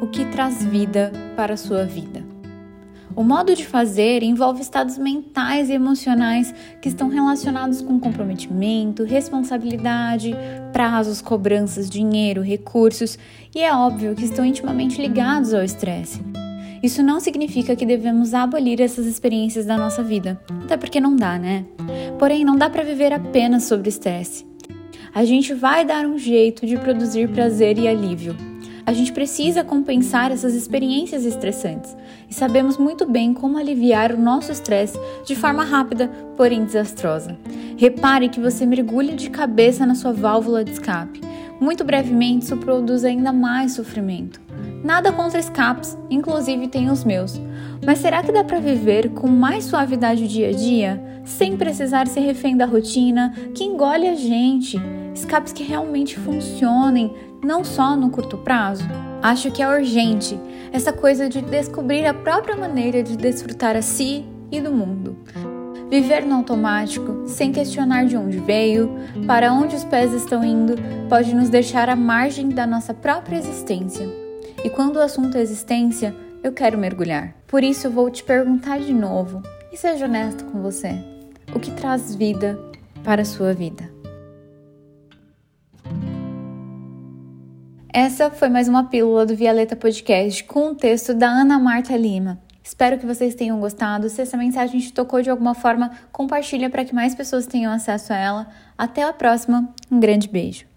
o que traz vida para a sua vida. O modo de fazer envolve estados mentais e emocionais que estão relacionados com comprometimento, responsabilidade, prazos, cobranças, dinheiro, recursos e é óbvio que estão intimamente ligados ao estresse. Isso não significa que devemos abolir essas experiências da nossa vida, até porque não dá, né? Porém, não dá para viver apenas sobre estresse. A gente vai dar um jeito de produzir prazer e alívio. A gente precisa compensar essas experiências estressantes e sabemos muito bem como aliviar o nosso estresse de forma rápida, porém desastrosa. Repare que você mergulha de cabeça na sua válvula de escape. Muito brevemente, isso produz ainda mais sofrimento. Nada contra escapes, inclusive tem os meus. Mas será que dá para viver com mais suavidade o dia a dia, sem precisar ser refém da rotina que engole a gente? Escapes que realmente funcionem, não só no curto prazo? Acho que é urgente essa coisa de descobrir a própria maneira de desfrutar a si e do mundo. Viver no automático, sem questionar de onde veio, para onde os pés estão indo, pode nos deixar à margem da nossa própria existência. E quando o assunto é existência, eu quero mergulhar. Por isso eu vou te perguntar de novo, e seja honesto com você: o que traz vida para a sua vida? Essa foi mais uma pílula do Violeta Podcast com o texto da Ana Marta Lima. Espero que vocês tenham gostado. Se essa mensagem te tocou de alguma forma, compartilha para que mais pessoas tenham acesso a ela. Até a próxima. Um grande beijo.